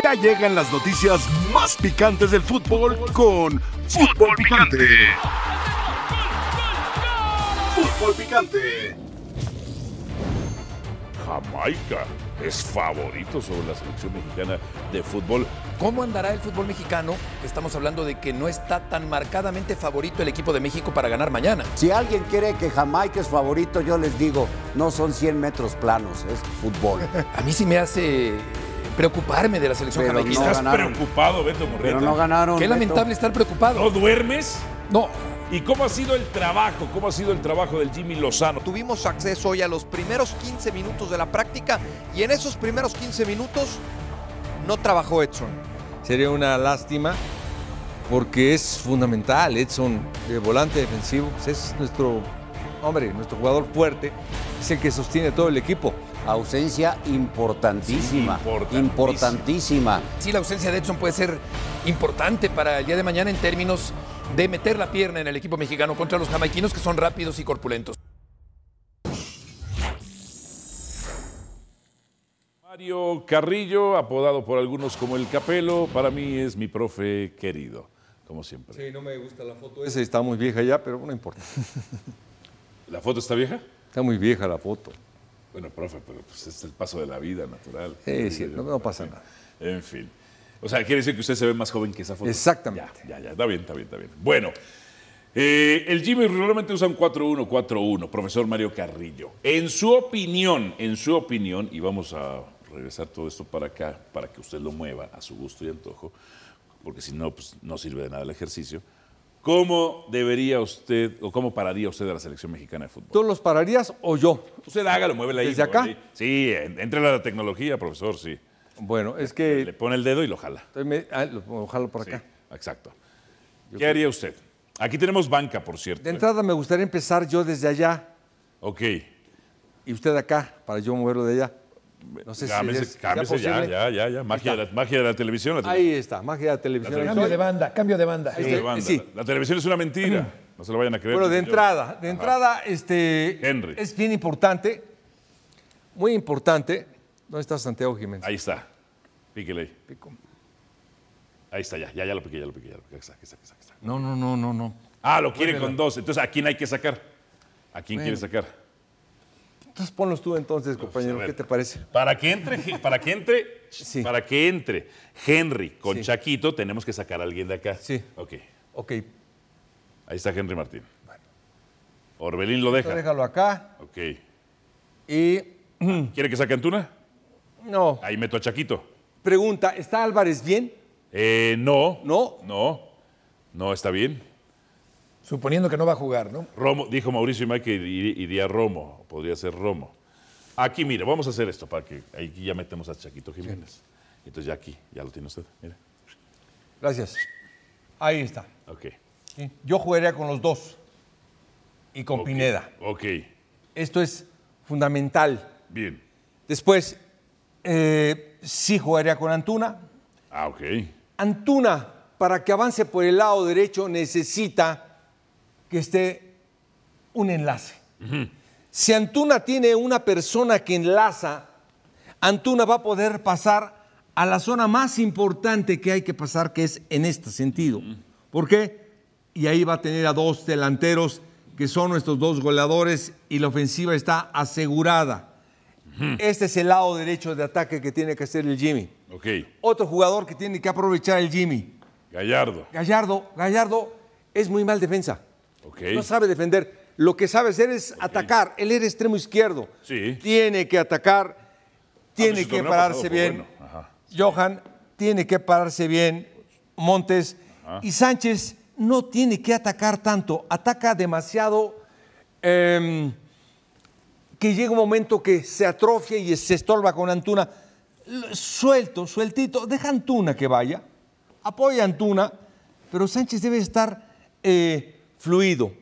Ya llegan las noticias más picantes del fútbol con Fútbol Picante. Fútbol Picante. Jamaica es favorito sobre la selección mexicana de fútbol. ¿Cómo andará el fútbol mexicano? Estamos hablando de que no está tan marcadamente favorito el equipo de México para ganar mañana. Si alguien cree que Jamaica es favorito, yo les digo, no son 100 metros planos, es fútbol. A mí sí me hace preocuparme de la selección Pero jamaiquina. no ¿Estás ganaron. preocupado, Beto Morrieta? Pero no ganaron. Qué Beto. lamentable estar preocupado. ¿No duermes? No, ¿Y cómo ha sido el trabajo? ¿Cómo ha sido el trabajo del Jimmy Lozano? Tuvimos acceso hoy a los primeros 15 minutos de la práctica y en esos primeros 15 minutos no trabajó Edson. Sería una lástima porque es fundamental. Edson, de volante defensivo, pues es nuestro hombre, nuestro jugador fuerte, es el que sostiene todo el equipo. Ausencia importantísima. Sí, importantísima. importantísima. sí la ausencia de Edson puede ser importante para el día de mañana en términos de meter la pierna en el equipo mexicano contra los jamaiquinos que son rápidos y corpulentos. Mario Carrillo, apodado por algunos como el Capelo, para mí es mi profe querido, como siempre. Sí, no me gusta la foto esa, está muy vieja ya, pero no importa. ¿La foto está vieja? Está muy vieja la foto. Bueno, profe, pero pues es el paso de la vida natural. Sí, sí, no- no pasa nada. En fin. O sea, quiere decir que usted se ve más joven que esa foto. Exactamente. Ya, ya, ya. Está bien, está bien, está bien. Bueno, eh, el Jimmy regularmente usa un 4-1-4-1, profesor Mario Carrillo. En su opinión, en su opinión, y vamos a regresar todo esto para acá para que usted lo mueva a su gusto y antojo, porque si no, pues no sirve de nada el ejercicio. ¿Cómo debería usted o cómo pararía usted a la selección mexicana de fútbol? ¿Tú los pararías o yo? Usted hágalo, muévela ahí. ¿Desde acá? ahí. Sí, en- entre la tecnología, profesor, sí. Bueno, es Le que... pone el dedo y lo jala. me- ah, lo- ojalá por acá. Sí, exacto. ¿Qué haría usted? Aquí tenemos banca, por cierto. De ¿eh? entrada me gustaría empezar yo desde allá Ok. y usted acá, para yo moverlo de allá. No sé Cámbiese, si es cámbiese ya, ya, ya, ya. Magia de, la, magia de la televisión. La Ahí está, magia de la televisión. La Cambio de banda, cambio de banda. televisión de banda. sí. La- la televisión es una mentira. No se lo vayan a creer. Bueno, de entrada, de entrada, este, Henry. es bien importante, muy importante. ¿Dónde está Santiago Jiménez? Ahí está. Píquele ahí. Ahí está, ya, ya, ya lo piqué, ya lo piqué, ya lo piqué. Aquí está, aquí está, aquí está, aquí está. No, no, no, no, no. Ah, lo quiere con dos. Entonces, ¿a quién hay que sacar? ¿A quién quiere sacar? Entonces ponlos tú entonces, compañero, a ver. ¿qué te parece? Para que entre, para que entre, Sí. para que entre Henry con Sí. Chaquito, tenemos que sacar a alguien de acá. Sí. Ok. Ok, Ahí está Henry Martín. Orbelín lo deja. déjalo acá Ok. y... ¿Quiere que saque Antuna? No, Ahí meto a Chaquito. pregunta, ¿está Álvarez bien? Eh, no. No. No. No, está bien. Suponiendo que no va a jugar, ¿no? Romo, dijo Mauricio Imay que ir- iría Romo. Podría ser Romo. Aquí, mire, vamos a hacer esto para que ahí ya metemos a Chaquito Jiménez. Entonces ya aquí, ya lo tiene usted. Mire. Gracias. Ahí está. Ok. Sí. Yo jugaría con los dos y con. Pineda. Ok. Esto es fundamental. Bien. Después, eh, sí jugaría con Antuna. Ah, ok. Antuna, para que avance por el lado derecho, necesita que esté un enlace. Si Antuna tiene una persona que enlaza, Antuna va a poder pasar a la zona más importante que hay que pasar, que es en este sentido. ¿Por qué? Y ahí va a tener a dos delanteros que son nuestros dos goleadores y la ofensiva está asegurada. Este es el lado derecho de ataque que tiene que hacer el Jimmy. Ok. Otro jugador que tiene que aprovechar el Jimmy. Gallardo. Gallardo, Gallardo es muy mal defensa. No sabe defender. Lo que sabe hacer es atacar. Él era extremo izquierdo. Sí. Tiene que atacar, tiene pues su que pararse bien. bueno. Ajá. Johan tiene que pararse bien. Montes. Y Sánchez no tiene que atacar tanto. Ataca demasiado. em, que llega un momento que se atrofia y se estorba con Antuna. Suelto, sueltito, deja Antuna que vaya, apoya a Antuna, pero Sánchez debe estar eh, fluido.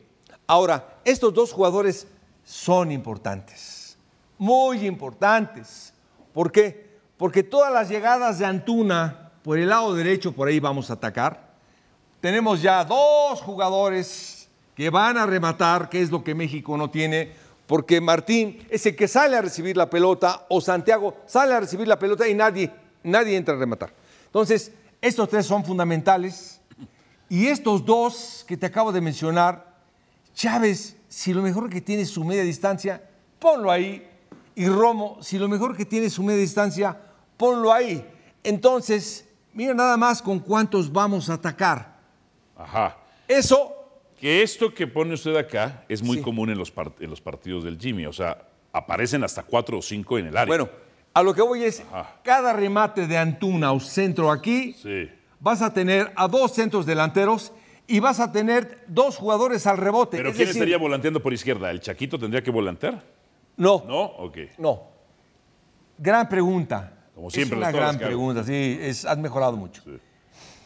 Ahora, estos dos jugadores son importantes, muy importantes. ¿Por qué? Porque todas las llegadas de Antuna por el lado derecho, por ahí vamos a atacar. Tenemos ya dos jugadores que van a rematar, que es lo que México no tiene, porque Martín es el que sale a recibir la pelota o Santiago sale a recibir la pelota y nadie, nadie entra a rematar. Entonces, estos tres son fundamentales. Y estos dos que te acabo de mencionar, Chávez, si lo mejor que tiene es su media distancia, ponlo ahí. Y Romo, si lo mejor que tiene es su media distancia, ponlo ahí. Entonces, mira nada más con cuántos vamos a atacar. Ajá. Eso Que esto que pone usted acá es muy Sí. común en los, par- en los partidos del Jimmy. O sea, aparecen hasta cuatro o cinco en el área. Bueno, a lo que voy es, Ajá. cada remate de Antuna o centro aquí, Sí. Vas a tener a dos centros delanteros y vas a tener dos jugadores al rebote. ¿Pero Es quién decir, estaría volanteando por izquierda? ¿El Chaquito tendría que volantear? No, ¿No? Ok. no. Gran pregunta. Como siempre, Es una gran pregunta, sí, es, has mejorado mucho.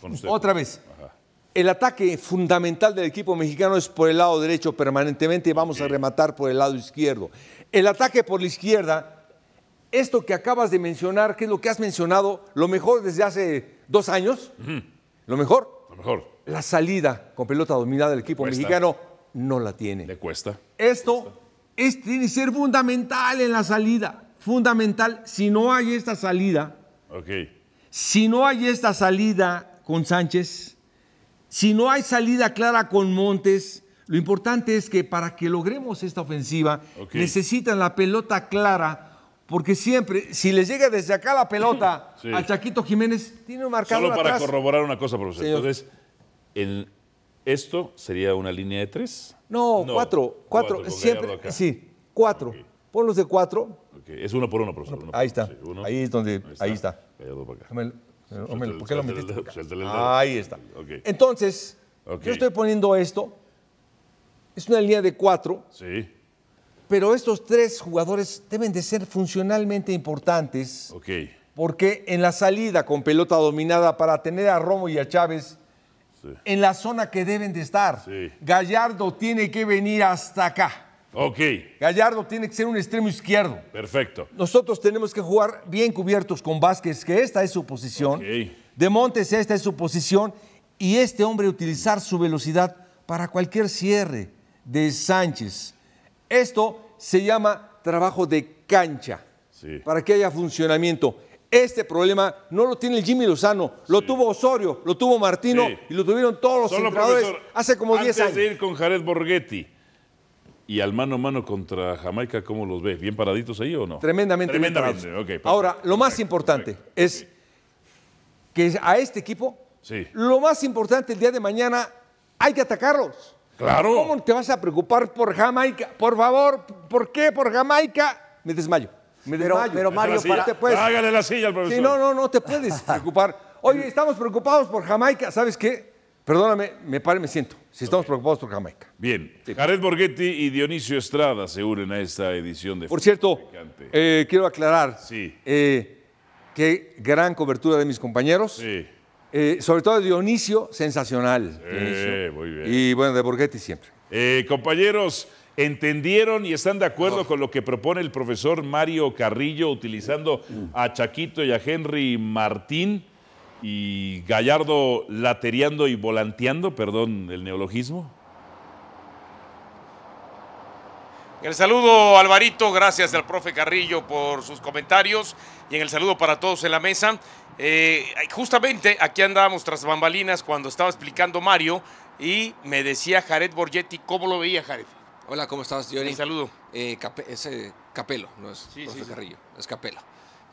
Con usted. Otra vez. El ataque fundamental del equipo mexicano es por el lado derecho permanentemente y vamos a rematar por el lado izquierdo. El ataque por la izquierda, esto que acabas de mencionar, que es lo que has mencionado, lo mejor desde hace dos años, lo mejor, lo mejor la salida con pelota dominada del equipo mexicano no la tiene. le cuesta. Esto es, tiene que ser fundamental en la salida, fundamental. Si no hay esta salida, Ok. si no hay esta salida con Sánchez, si no hay salida clara con Montes, lo importante es que para que logremos esta ofensiva necesitan la pelota clara, porque siempre, si les llega desde acá la pelota Sí. a Chaquito Jiménez, tiene un marcador Solo para atrás. corroborar una cosa, profesor. Señor. Entonces, en esto sería una línea de tres. No, No, cuatro, cuatro, siempre, sí, cuatro. Ponlos de cuatro, Es uno por uno, profesor. uno por Ahí está. Sí, uno. Ahí es donde- ahí está. Hombre, hombre, ¿por qué lo metiste? Ahí está. Entonces, yo estoy poniendo esto. Es una línea de cuatro, Sí, pero estos tres jugadores deben de ser funcionalmente importantes ok. porque en la salida con pelota dominada para tener a Romo y a Chávez Sí. en la zona que deben de estar. Sí. Gallardo tiene que venir hasta acá. Ok, Gallardo tiene que ser un extremo izquierdo. perfecto. Nosotros tenemos que jugar bien cubiertos con Vázquez, que esta es su posición. De Montes, esta es su posición. Y este hombre utilizar su velocidad para cualquier cierre de Sánchez. Esto se llama trabajo de cancha, Sí. para que haya funcionamiento. Este problema no lo tiene el Jimmy Lozano, lo tuvo Osorio, lo tuvo Martino Sí. y lo tuvieron todos los Solo, entrenadores profesor, hace como 10 antes años. de ir con Jared Borghetti y al mano a mano contra Jamaica, ¿cómo los ve? ¿Bien paraditos ahí o no? Tremendamente. bien Tremendamente, perfecto, Ahora, lo más importante perfecto. es que a este equipo, lo más importante el día de mañana, hay que atacarlos. Claro. ¿Cómo te vas a preocupar por Jamaica? Por favor, ¿por qué por Jamaica? Me desmayo. Me Pero- desmayo. pero, Mario, la te puedes- Hágale la silla al profesor. Sí, no, no, no te puedes preocupar. Oye, estamos preocupados por Jamaica. ¿Sabes qué? Perdóname, me pare, me siento. Si estamos preocupados por Jamaica. Bien, Jared Borghetti y Dionisio Estrada se unen a esta edición de Por cierto, eh, quiero aclarar Sí. eh, que gran cobertura de mis compañeros. Sí, Eh, sobre todo de Dionisio, sensacional. Eh, muy bien. Y bueno, de Borghetti siempre. Eh, compañeros, ¿entendieron y están de acuerdo con lo que propone el profesor Mario Carrillo utilizando a Chaquito y a Henry Martín y Gallardo latereando y volanteando, perdón el neologismo? En el saludo, Alvarito, gracias al profe Carrillo por sus comentarios y en el saludo para todos en la mesa. Eh, justamente aquí andábamos tras bambalinas cuando estaba explicando Mario y me decía Jared Borgetti cómo lo veía Jared. Hola, ¿cómo estás, Johnny? Un saludo. Eh, es eh, Capelo, no es Sí, profe sí, sí. Carrillo, es Capelo.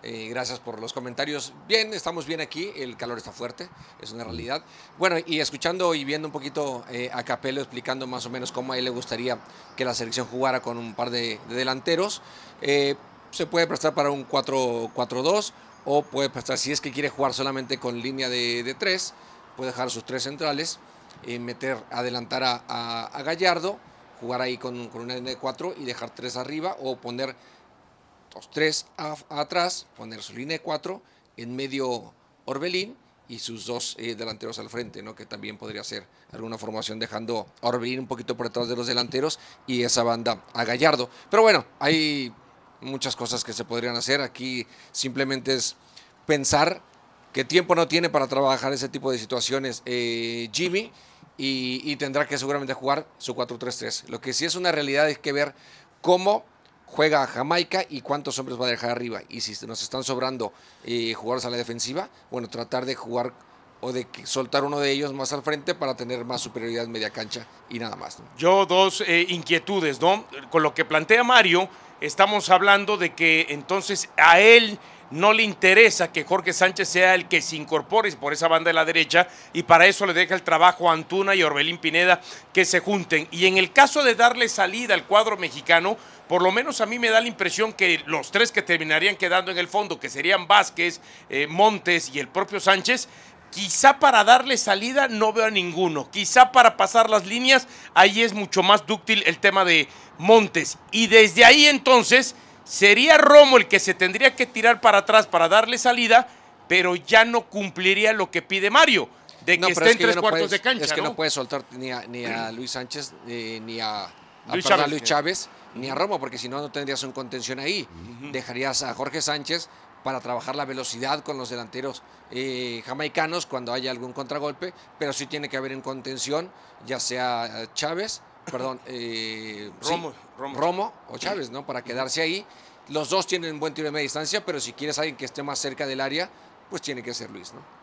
Eh, gracias por los comentarios. Bien, estamos bien aquí, el calor está fuerte, es una realidad. Bueno, y escuchando y viendo un poquito eh, a Capelo explicando más o menos cómo a él le gustaría que la selección jugara con un par de, de delanteros, eh, se puede prestar para un 4-4-2 o puede prestar, si es que quiere jugar solamente con línea de, de tres, puede dejar sus tres centrales, meter, adelantar a, a- a Gallardo, jugar ahí con, con una línea de cuatro y dejar tres arriba o poner los tres atrás, poner su línea de cuatro, en medio Orbelín y sus dos eh, delanteros al frente, ¿no? que también podría ser alguna formación dejando Orbelín un poquito por detrás de los delanteros y esa banda a Gallardo. Pero bueno, hay muchas cosas que se podrían hacer. Aquí simplemente es pensar que tiempo no tiene para trabajar ese tipo de situaciones eh, Jimmy y, y tendrá que seguramente jugar su 4-3-3. Lo que sí es una realidad es que ver cómo juega a Jamaica y cuántos hombres va a dejar arriba. Y si nos están sobrando eh, jugadores a la defensiva, bueno, tratar de jugar o de soltar uno de ellos más al frente para tener más superioridad media cancha y nada más. Yo dos eh, inquietudes, ¿no? Con lo que plantea Mario, estamos hablando de que entonces a él no le interesa que Jorge Sánchez sea el que se incorpore por esa banda de la derecha y para eso le deja el trabajo a Antuna y Orbelín Pineda que se junten. Y en el caso de darle salida al cuadro mexicano, por lo menos a mí me da la impresión que los tres que terminarían quedando en el fondo, que serían Vázquez, eh, Montes y el propio Sánchez, Quizá para darle salida no veo a ninguno. Quizá para pasar las líneas, ahí es mucho más dúctil el tema de Montes. Y desde ahí entonces sería Romo el que se tendría que tirar para atrás para darle salida, pero ya no cumpliría lo que pide Mario, de que No, esté pero es en que tres no cuartos puedes- de cancha. Es que no, ¿no? puedes soltar ni a, ni a Luis Sánchez, eh, ni a, a, Luis perdón, Chávez, Luis sí. Chávez, ni a Romo, porque si no, no tendrías un contención ahí. Dejarías a Jorge Sánchez para trabajar la velocidad con los delanteros eh, jamaicanos cuando haya algún contragolpe, pero sí tiene que haber en contención, ya sea eh, Chávez, perdón, eh, sí, Romo, Romo. O Chávez, ¿no? Para quedarse ahí. Los dos tienen buen tiro de media distancia, pero si quieres alguien que esté más cerca del área, pues tiene que ser Luis, ¿no?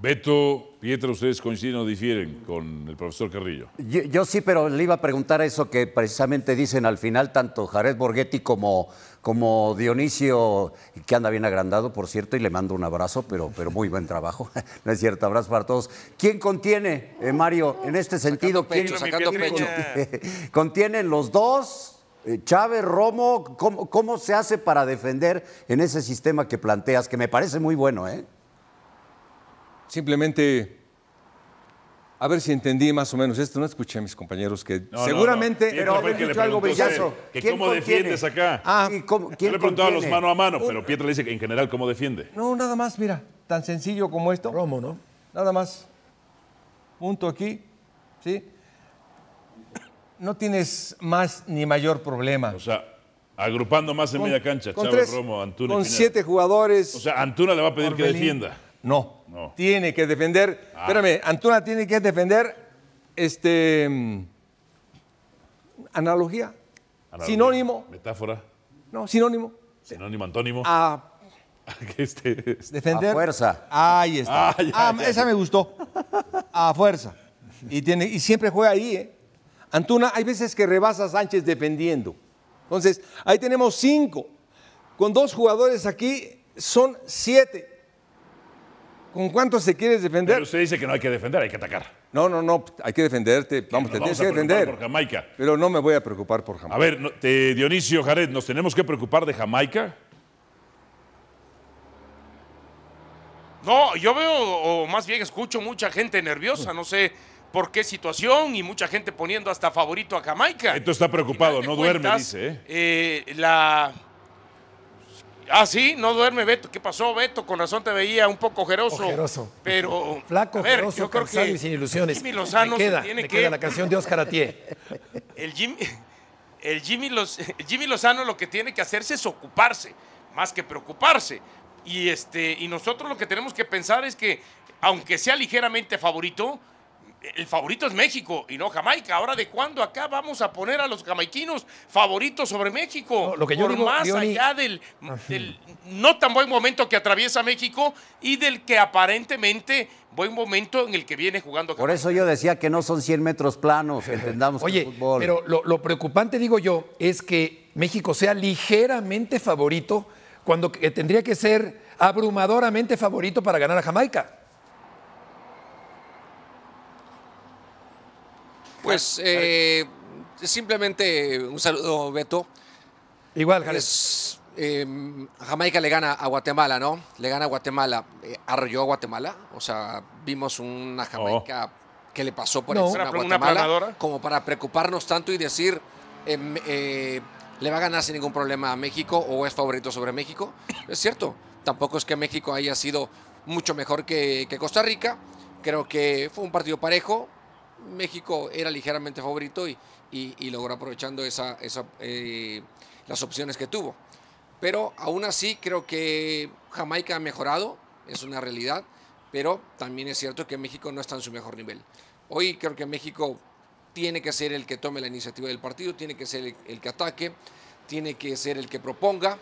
Beto, Pietro, ¿ustedes coinciden o difieren con el profesor Carrillo? Yo, yo sí, pero le iba a preguntar eso que precisamente dicen al final tanto Jared Borghetti como, como Dionisio, que anda bien agrandado, por cierto, y le mando un abrazo, pero, pero muy buen trabajo. no es cierto, abrazo para todos. ¿Quién contiene, eh, Mario, en este sentido? pecho, ¿quién sacando Mi pecho. Pietrita. ¿Contienen los dos? Eh, Chávez, Romo, ¿cómo, ¿cómo se hace para defender en ese sistema que planteas? Que me parece muy bueno, ¿eh? Simplemente, a ver si entendí más o menos esto. No escuché a mis compañeros que No, no, seguramente... no. El que le dicho algo brillazo. que ¿Quién cómo contiene? defiendes acá. Ah, Sí, ¿cómo- Yo ¿Quién le preguntaba a los mano a mano, pero Pietro le dice que en general cómo defiende. No, nada más, mira, tan sencillo como esto. Romo, ¿no? Nada más. Punto aquí, ¿sí? No tienes más ni mayor problema. O sea, agrupando más en media cancha, con Chávez, tres- Romo, Antuna Con siete jugadores. O sea, Antuna le va a pedir que defienda. No, No. tiene que defender. Ah. Espérame, Antuna tiene que defender este analogía. Analogía, Sinónimo. Metáfora. No, sinónimo. Sinónimo, antónimo. A Que este- defender. A fuerza. Ahí está. Ah, ya, Ah, ya, esa ya. me gustó. A fuerza. Y, tiene, y siempre juega ahí, ¿eh? Antuna, hay veces que rebasa a Sánchez defendiendo. Entonces, ahí tenemos cinco. Con dos jugadores aquí son siete. ¿Con cuántos se quieres defender? Pero usted dice que no hay que defender, hay que atacar. No, no, no, hay que defenderte. Vamos, te tienes vamos a que defender. por Jamaica. Pero no me voy a preocupar por Jamaica. A ver, no- te- Dionisio Jared, ¿nos tenemos que preocupar de Jamaica? No, yo veo, o más bien escucho mucha gente nerviosa, no sé por qué situación, y mucha gente poniendo hasta favorito a Jamaica. Esto está preocupado, no duerme, cuentas, dice. ¿eh? eh, la... Ah, sí, no duerme Beto. ¿Qué pasó, Beto? Con razón te veía un poco ojeroso. Ojeroso. Pero, Flaco, a ver, ojeroso, yo creo que y sin ilusiones. Jimmy Lozano me queda, se tiene me que... queda la canción de Oscar Atié. El Jimmy, el Jimmy, Loz- el Jimmy Lozano lo que tiene que hacerse es ocuparse, más que preocuparse. Y, este, y nosotros lo que tenemos que pensar es que, aunque sea ligeramente favorito, el favorito es México y no Jamaica. Ahora, ¿de cuándo acá vamos a poner a los jamaiquinos favoritos sobre México? No, lo que yo Por digo, más Leoni- allá del, del no tan buen momento que atraviesa México y del que aparentemente buen momento en el que viene jugando Por Jamaica. eso yo decía que no son 100 metros planos, entendamos Oye, el fútbol. pero lo, lo preocupante, digo yo, es que México sea ligeramente favorito cuando que tendría que ser abrumadoramente favorito para ganar a Jamaica. Pues eh, simplemente un saludo, Beto. Igual, Jared. Es, eh, Jamaica le gana a Guatemala, ¿no? Le gana a Guatemala. Eh, arrolló a Guatemala. O sea, vimos una Jamaica que le pasó por No. encima a Una- una Guatemala. aplanadora. como para preocuparnos tanto y decir, em, eh, ¿le va a ganar sin ningún problema a México o es favorito sobre México? Es cierto. Tampoco es que México haya sido mucho mejor que, que Costa Rica. Creo que fue un partido parejo. México era ligeramente favorito y, logró aprovechando eh, las opciones que tuvo. Pero aún así creo que Jamaica ha mejorado, es una realidad, pero también es cierto que México no está en su mejor nivel. Hoy creo que México tiene que ser el que tome la iniciativa del partido, tiene que ser el que ataque, tiene que ser el que proponga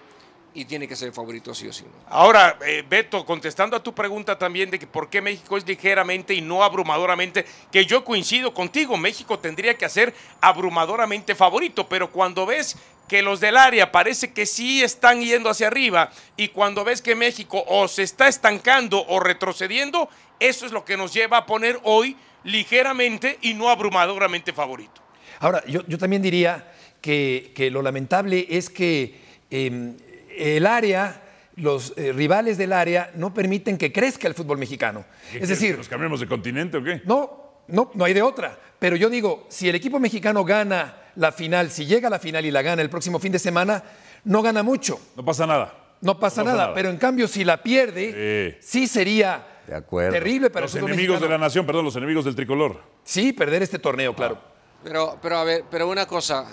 y tiene que ser favorito sí o sí. ¿no? Ahora, eh, Beto, contestando a tu pregunta también de que por qué México es ligeramente y no abrumadoramente, que yo coincido contigo, México tendría que ser abrumadoramente favorito, pero cuando ves que los del área parece que sí están yendo hacia arriba y cuando ves que México o se está estancando o retrocediendo, eso es lo que nos lleva a poner hoy ligeramente y no abrumadoramente favorito. Ahora, yo, yo también diría que, que, lo lamentable es que eh, el área, los eh, rivales del área, no permiten que crezca el fútbol mexicano. Es decir, ¿Nos cambiamos de continente o qué? no, no, no hay de otra. Pero yo digo, si el equipo mexicano gana la final, si llega a la final y la gana el próximo fin de semana, no gana mucho. No pasa nada. No pasa, nada, pero en cambio si la pierde, sí sería De acuerdo. terrible para Los el enemigos de la nación, perdón, los enemigos del tricolor. Sí, perder este torneo, claro. Pero, pero a ver, pero una cosa,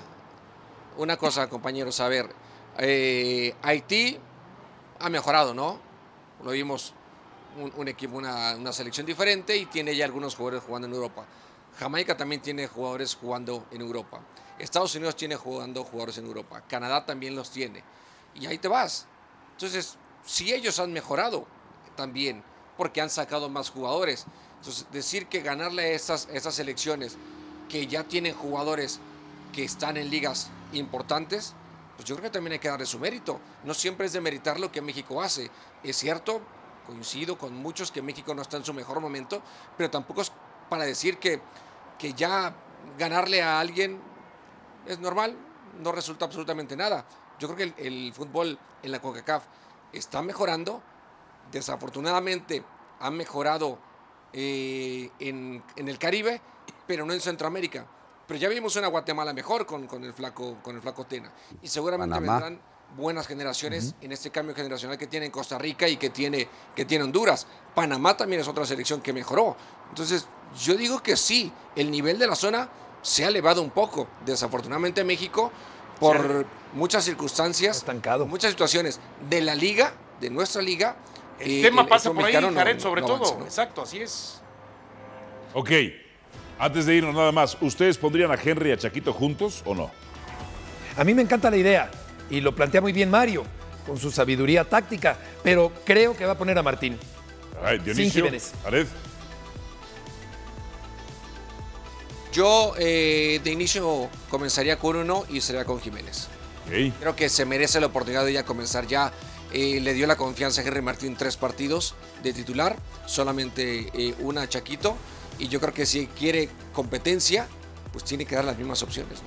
una cosa, compañeros, a ver, eh, Haití ha mejorado, ¿no? Lo vimos un, equipo, una, selección diferente y tiene ya algunos jugadores jugando en Europa. Jamaica también tiene jugadores jugando en Europa. Estados Unidos tiene jugando jugadores en Europa. Canadá también los tiene. Y ahí te vas. Entonces, si ellos han mejorado también, porque han sacado más jugadores. Entonces, decir que ganarle a estas selecciones que ya tienen jugadores que están en ligas importantes, pues yo creo que también hay que darle su mérito. No siempre es de meritar lo que México hace. Es cierto, coincido con muchos que México no está en su mejor momento, pero tampoco es para decir que, que ya ganarle a alguien es normal, no resulta absolutamente nada. Yo creo que el, el fútbol en la CONCACAF está mejorando. Desafortunadamente ha mejorado eh, en, en el Caribe, pero no en Centroamérica. Pero ya vimos una Guatemala mejor con, con el, flaco, con el flaco Tena. Y seguramente Panamá. vendrán buenas generaciones en este cambio generacional que tiene Costa Rica y que tiene, que tiene Honduras. Panamá también es otra selección que mejoró. Entonces, yo digo que sí, el nivel de la zona se ha elevado un poco. Desafortunadamente México, por muchas circunstancias, Estancado. muchas situaciones de la liga, de nuestra liga. El eh, tema pasa por ahí, mexicano no- Jared, sobre no todo. avanza, ¿no? Exacto, así es. Ok, antes de irnos nada más, ¿ustedes pondrían a Henry y a Chaquito juntos o no? A mí me encanta la idea y lo plantea muy bien Mario con su sabiduría táctica, pero creo que va a poner a Martín. Ay, Dionisio, Jiménez. Jared, Yo eh, de inicio comenzaría con uno y sería con Jiménez. Creo que se merece la oportunidad de ya comenzar ya. Eh, le dio la confianza a Henry Martín tres partidos de titular, solamente eh, una a Chaquito. Y yo creo que si quiere competencia, pues tiene que dar las mismas opciones.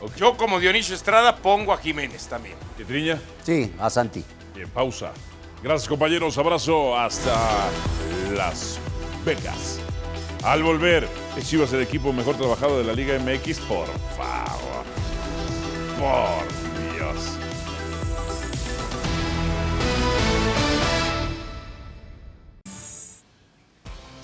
¿no? Yo como Dionisio Estrada pongo a Jiménez también. Pietriña, Sí, a Santi. bien, pausa. Gracias compañeros, abrazo hasta Las Vegas. Al volver, ¿es Chivas el equipo mejor trabajado de la Liga MX? Por favor. Por Dios.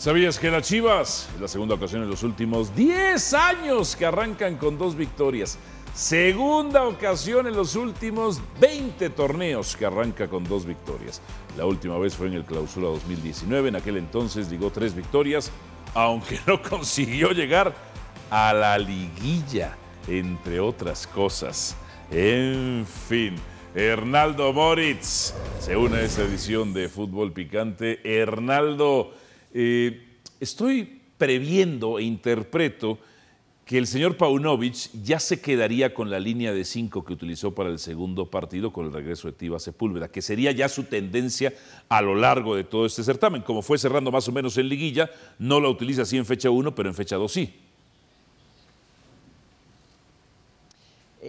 ¿Sabías que las Chivas es la segunda ocasión en los últimos 10 años que arrancan con dos victorias? Segunda ocasión en los últimos 20 torneos que arranca con dos victorias. La última vez fue en el Clausura 2019. En aquel entonces ligó tres victorias, aunque no consiguió llegar a la liguilla, entre otras cosas. En fin, Hernaldo Moritz se une a esta edición de Fútbol Picante. Hernaldo, eh, estoy previendo e interpreto que el señor Paunovic ya se quedaría con la línea de cinco que utilizó para el segundo partido con el regreso de Tiva Sepúlveda, que sería ya su tendencia a lo largo de todo este certamen. Como fue cerrando más o menos en liguilla, no la utiliza así en fecha 1, pero en fecha 2 sí.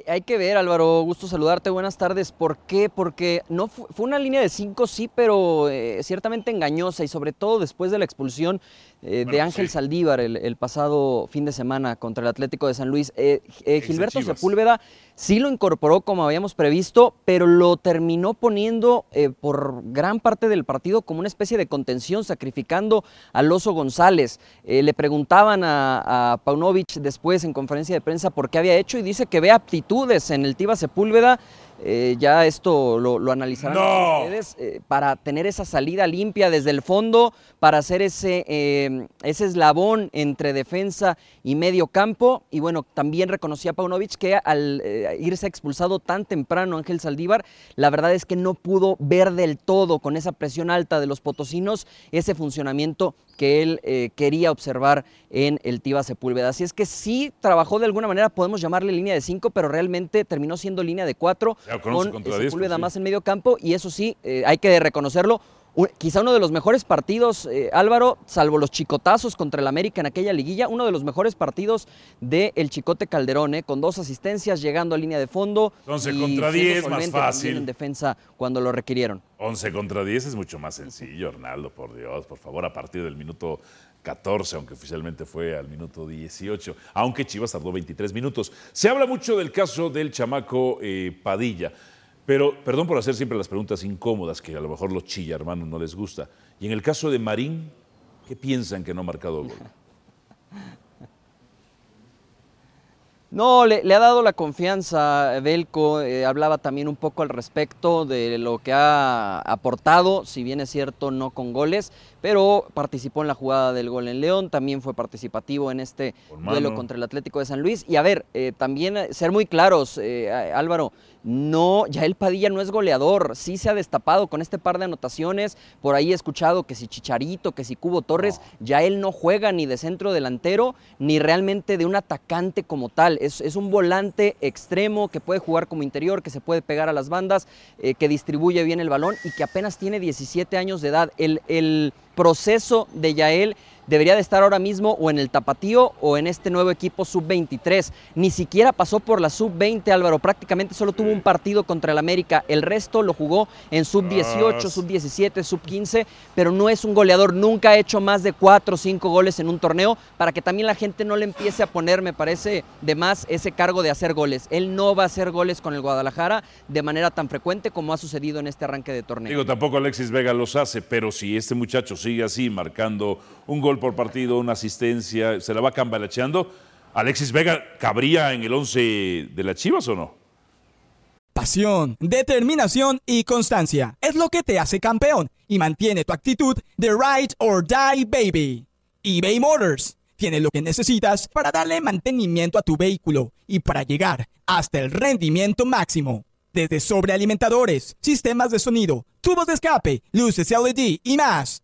Hay que ver, Álvaro, gusto saludarte, buenas tardes. ¿Por qué? Porque no fu- fue una línea de cinco, sí, pero eh, ciertamente engañosa y sobre todo después de la expulsión eh, de Ángel sí. Saldívar el, el pasado fin de semana contra el Atlético de San Luis. Eh, eh, Gilberto. Sepúlveda sí lo incorporó como habíamos previsto, pero lo terminó poniendo eh, por gran parte del partido como una especie de contención, sacrificando al Oso González. Eh, le preguntaban a, a Paunovic después en conferencia de prensa por qué había hecho y dice que ve aptitudes en el Tiva Sepúlveda eh, ya esto lo, lo analizarán No. ustedes, eh, para tener esa salida limpia desde el fondo, para hacer ese, eh, ese eslabón entre defensa y medio campo. Y bueno, también reconocía Paunovic que al irse expulsado tan temprano Ángel Saldívar, la verdad es que no pudo ver del todo con esa presión alta de los potosinos ese funcionamiento que él eh, quería observar en el Tiva Sepúlveda. Así es que sí trabajó de alguna manera, podemos llamarle línea de 5, pero realmente terminó siendo línea de 4 Ya, con Sepúlveda sí. más en medio campo y eso sí, eh, hay que reconocerlo. Quizá uno de los mejores partidos, eh, Álvaro, salvo los chicotazos contra el América en aquella liguilla, uno de los mejores partidos del Chicote Calderón, eh, con dos asistencias, llegando a línea de fondo. Once y contra siendo 10, más fácil. en defensa cuando lo requirieron. 11 contra 10 es mucho más sencillo, Arnaldo, por Dios, por favor, a partir del minuto 14, aunque oficialmente fue al minuto 18, aunque Chivas tardó 23 minutos. Se habla mucho del caso del chamaco eh, Padilla, pero perdón por hacer siempre las preguntas incómodas que a lo mejor los chilla hermanos no les gusta. Y en el caso de Marín, ¿qué piensan que no ha marcado gol? No, le, ha dado la confianza Belco, eh, hablaba también un poco al respecto de lo que ha aportado, si bien es cierto no con goles, pero participó en la jugada del gol en León, también fue participativo en este duelo contra el Atlético de San Luis. Y a ver, eh, también eh, ser muy claros, eh, Álvaro, no, ya el Padilla no es goleador, sí se ha destapado con este par de anotaciones, por ahí he escuchado que si Chicharito, que si Cubo Torres, ya él no juega ni de centro delantero, ni realmente de un atacante como tal, es, es un volante extremo que puede jugar como interior, que se puede pegar a las bandas, eh, que distribuye bien el balón y que apenas tiene 17 años de edad. El, el proceso de Yael debería de estar ahora mismo o en el Tapatío o en este nuevo equipo sub-23. Ni siquiera pasó por la sub-20, Álvaro. Prácticamente solo tuvo un partido contra el América. El resto lo jugó en sub-18, Ah, sub-17, sub-15, pero no es un goleador. Nunca ha hecho más de 4 o 5 goles en un torneo para que también la gente no le empiece a poner, me parece, de más ese cargo de hacer goles. Él no va a hacer goles con el Guadalajara de manera tan frecuente como ha sucedido en este arranque de torneo. Digo, tampoco Alexis Vega los hace, pero si este muchacho sigue así, marcando un gol por partido, una asistencia, se la va cambalacheando, ¿Alexis Vega cabría en el 11 de las Chivas o no? Pasión, determinación y constancia es lo que te hace campeón y mantiene tu actitud de ride or die baby. eBay Motors tiene lo que necesitas para darle mantenimiento a tu vehículo y para llegar hasta el rendimiento máximo. Desde sobrealimentadores, sistemas de sonido, tubos de escape, luces LED y más.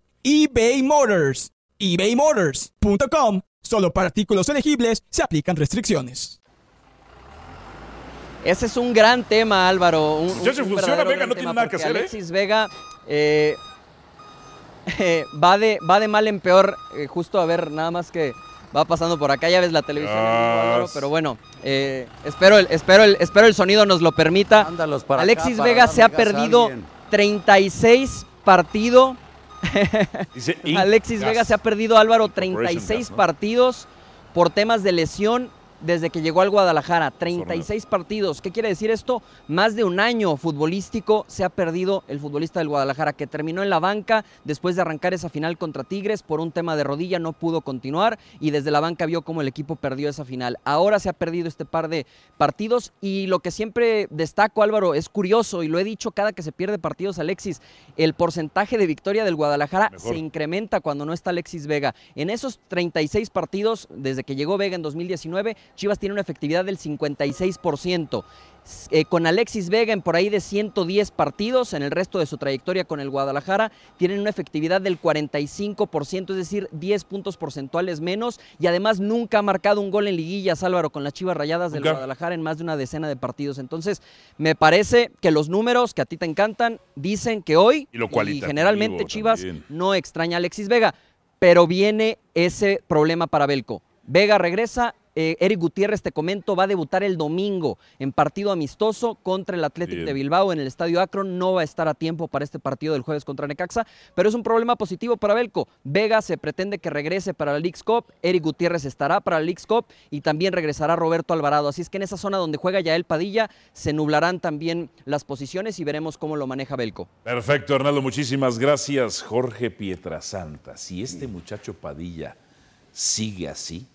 eBay Motors. ebaymotors.com. Solo para artículos elegibles se aplican restricciones. Ese es un gran tema, Álvaro. Un, un- Muchacho, un funciona Vega, no tiene nada que hacer, ¿eh? Alexis Vega eh, eh, va, de, va de mal en peor. eh, justo a ver, nada más que va pasando por acá. Ya ves la televisión, Álvaro, Dios. pero bueno, eh, espero, el, espero, el, espero el sonido nos lo permita. Para acá Alexis para Vega se ha perdido alguien. 36 partidos. Dice, "Inc. Alexis Gas". Vega se ha perdido, Álvaro, Corporation 36 Gas, ¿no? partidos por temas de lesión desde que llegó al Guadalajara. 36 partidos. ¿Qué quiere decir esto? Más de un año futbolístico se ha perdido el futbolista del Guadalajara, que terminó en la banca después de arrancar esa final contra Tigres por un tema de rodilla, no pudo continuar y desde la banca vio cómo el equipo perdió esa final. Ahora se ha perdido este par de partidos y lo que siempre destaco, Álvaro, es curioso y lo he dicho cada que se pierde partidos, Alexis, el porcentaje de victoria del Guadalajara Mejor. se incrementa cuando no está Alexis Vega. En esos 36 partidos, desde que llegó Vega en 2019, Chivas tiene una efectividad del 56%. S- eh, con Alexis Vega en por ahí de 110 partidos, en el resto de su trayectoria con el Guadalajara, tienen una efectividad del 45%, es decir, 10 puntos porcentuales menos, y además nunca ha marcado un gol en liguillas, Álvaro, con las Chivas Rayadas del. Guadalajara en más de una decena de partidos. Entonces, me parece que los números que a ti te encantan dicen que hoy, Y lo cualitativo generalmente Chivas también. no extraña a Alexis Vega, pero viene ese problema para Belco. Vega regresa, Eh, Eric Gutiérrez, te comento, va a debutar el domingo en partido amistoso contra el Athletic Bien. de Bilbao en el Estadio Akron. No va a estar a tiempo para este partido del jueves contra Necaxa, pero es un problema positivo para Belco. Vega se pretende que regrese para la League's Cup, Eric Gutiérrez estará para la League's Cup y también regresará Roberto Alvarado. Así es que en esa zona donde juega Yael Padilla se nublarán también las posiciones y veremos cómo lo maneja Belco. Perfecto, Arnaldo, muchísimas gracias. Jorge Pietrasanta, si este muchacho Padilla sigue así,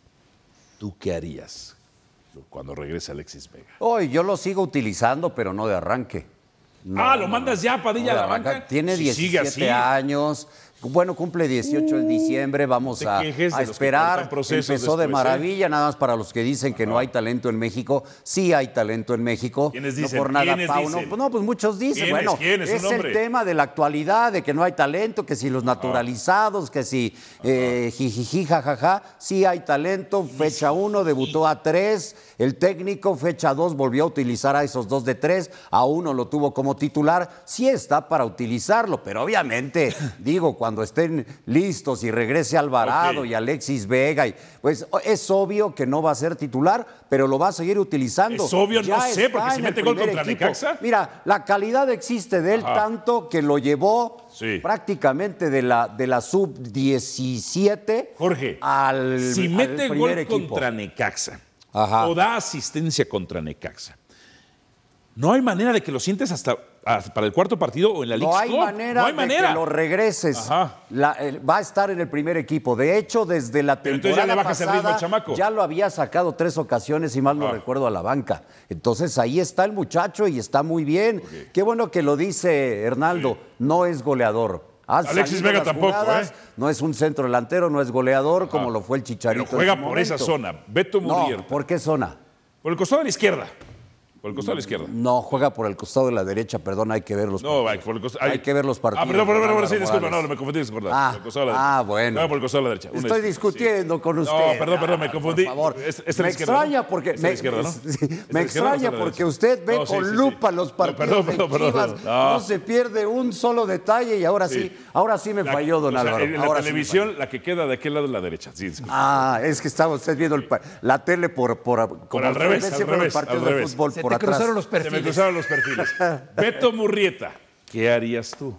¿tú qué harías cuando regrese Alexis Vega? Hoy yo lo sigo utilizando, pero no de arranque. No, ah, lo no, mandas ya, Padilla, no, de la arranque. banca. Tiene Si sigue 17 así. Uh, años. Bueno, cumple 18 en diciembre, vamos a, esperar. Empezó de ¿eh? maravilla, nada más para los que dicen que no hay talento en México. Sí hay talento en México. ¿Quiénes no dicen? por nada, ¿Quiénes Pau, dicen? No, pues, no, muchos dicen. ¿Quiénes? Bueno, es el tema de la actualidad, de que no hay talento, que si los naturalizados, que si eh, jijiji, jajaja. Sí hay talento. Fecha 1, debutó a 3. El técnico, fecha 2, volvió a utilizar a esos dos de 3. A uno lo tuvo como titular. Sí está para utilizarlo, pero obviamente, digo, cuando estén listos y regrese Alvarado y Alexis Vega, y, pues es obvio que no va a ser titular, pero lo va a seguir utilizando. Es obvio, no sé, porque si mete gol contra. Necaxa. Mira, la calidad existe de él Ajá. tanto que lo llevó Sí. prácticamente de la, de la sub-17 Jorge, al, si al mete primer gol equipo. contra Necaxa Ajá. o da asistencia contra Necaxa, no hay manera de que lo sientes hasta, hasta para el cuarto partido o en la Liga No hay manera No hay de manera. que lo regreses. Ajá. La- el- va a estar en el primer equipo. De hecho, desde la Pero ya temporada le bajas ritmo pasada chamaco. ya lo había sacado tres ocasiones, si mal no Ah. recuerdo, a la banca. Entonces ahí está el muchacho y está muy bien. Qué bueno que lo dice Hernaldo. No es goleador. Alexis Vega tampoco, jugadas, ¿eh? No es un centro delantero, no es goleador como lo fue el Chicharito. Pero juega por esa zona. Beto No, Murrieta. ¿por qué zona? Por el costado de la izquierda. Por el costado de la izquierda. No, juega por el costado de la derecha, perdón, hay que ver los No, hay, por el costado. Hay que ver los partidos, Ah, perdón, perdón, perdón, sí, disculpa, no, me confundí, disculpa. Ah, por el costado de la ah, bueno. No, por el costado de la derecha. Estoy discutiendo con usted. No, perdón, perdón, me Ah, confundí. Por favor. Es- es me extraña porque Es me, izquierda, ¿no? sí, ¿Es de la me izquierda o extraña porque usted ve No, sí, con lupa los partidos perdón, de perdón, perdón, Chivas. perdón. No. Se pierde un solo detalle y ahora sí, ahora sí me falló, don Álvaro. En la televisión, la que queda de aquel lado es la derecha. Ah, es que estaba usted viendo la tele por, por, al revés, al revés, Se por te atrás. cruzaron los Se me cruzaron los perfiles. Beto Murrieta, ¿qué harías tú?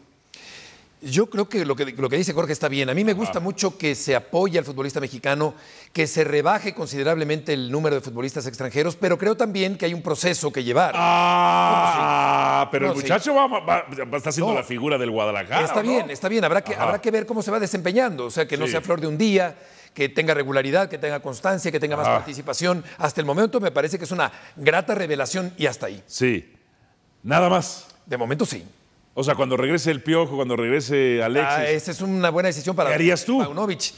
Yo creo que lo, que lo que dice Jorge está bien. A mí me gusta mucho que se apoye al futbolista mexicano, que se rebaje considerablemente el número de futbolistas extranjeros, pero creo también que hay un proceso que llevar. Ah, pero No, el sí. muchacho va, va- va- está haciendo No. la figura del Guadalajara. está bien, está bien. Habrá que, habrá que ver cómo se va desempeñando. O sea, que no Sí. sea flor de un día, que tenga regularidad, que tenga constancia, que tenga más Ajá. participación. Hasta el momento me parece que es una grata revelación y hasta ahí. Sí. Nada más. De momento sí. O sea, cuando regrese el Piojo, cuando regrese Alexis. Ah, esa es una buena decisión para ¿Qué harías tú? Paunovic.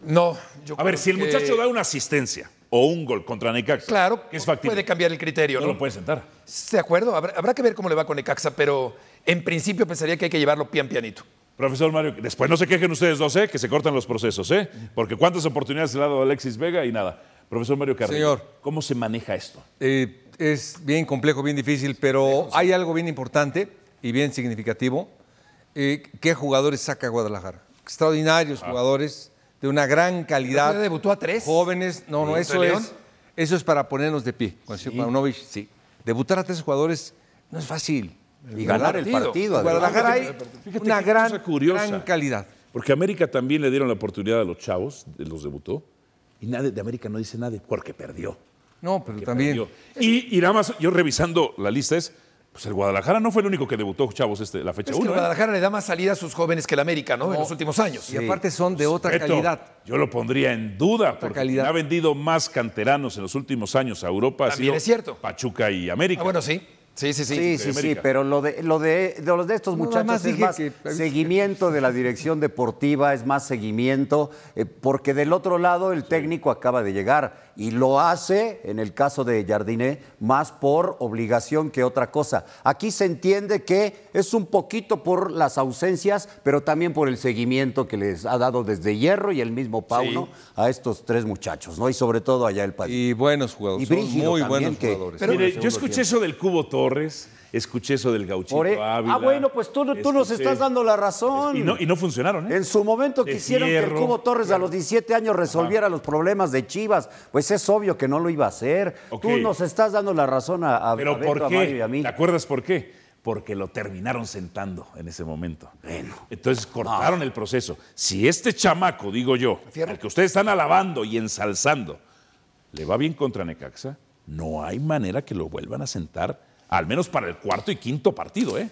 No, yo A ver, si el que- muchacho da una asistencia o un gol contra Necaxa, Claro, que es factible, puede cambiar el criterio, no ¿no? lo puede sentar. De acuerdo, habrá, habrá que ver cómo le va con Necaxa, pero en principio pensaría que hay que llevarlo pian pianito. Profesor Mario, después no se quejen ustedes dos, ¿eh? que se cortan los procesos, ¿eh? porque cuántas oportunidades le ha dado Alexis Vega y nada. Profesor Mario Carrillo, Señor. ¿cómo se maneja esto? Eh, es bien complejo, bien difícil, pero hay algo bien importante y bien significativo. Eh, ¿Qué jugadores saca Guadalajara? Extraordinarios jugadores de una gran calidad. debutó a tres. Jóvenes. No, no, ¿Contra eso es, eso es para ponernos de pie. Con el señor Paunovic, sí. Debutar a tres jugadores no es fácil. Y ganar el partido. En. Guadalajara hay Fíjate una gran, gran calidad. Porque América también le dieron la oportunidad a los chavos, de los debutó, y nadie de América no dice nada porque perdió. No, pero también. perdió. Y, y nada más, yo revisando la lista es, pues el Guadalajara no fue el único que debutó, chavos, este, la fecha Es que el 1. Guadalajara le da más salida a sus jóvenes que el América, ¿no? En los últimos años. Y aparte son de otra calidad. Yo lo pondría en duda, porque calidad. ha vendido más canteranos en los últimos años a Europa ha También sido es cierto. Pachuca y América. Ah, bueno, sí. Sí, sí, sí. Sí, sí, sí, pero lo de, lo de, de los de estos No, muchachos más es más que- seguimiento de la dirección deportiva, es más seguimiento, eh, porque del otro lado el técnico acaba de llegar y lo hace, en el caso de Jardiné, más por obligación que otra cosa. Aquí se entiende que es un poquito por las ausencias, pero también por el seguimiento que les ha dado desde Hierro y el mismo Pauno a estos tres muchachos, ¿no? Y sobre todo allá el país. Y buenos jugadores. Y son muy también, buenos que- jugadores. Mire, yo escuché eso del Cubo Torres escuché eso del gauchito Por e- Ávila. ah, bueno, pues tú, tú nos estás dando la razón. Y no, y no funcionaron, ¿eh? En su momento De quisieron que el. Cubo Torres a los 17 años resolviera los problemas de Chivas. Pues es obvio que no lo iba a hacer. Tú nos estás dando la razón a, a, a Pero Beto, ¿por a Mario y a mí. ¿Te acuerdas por qué? Porque lo terminaron sentando en ese momento. Entonces cortaron el proceso. Si este chamaco, digo yo, al que ustedes están alabando y ensalzando, le va bien contra Necaxa, no hay manera que lo vuelvan a sentar, al menos para el cuarto y quinto partido, ¿eh?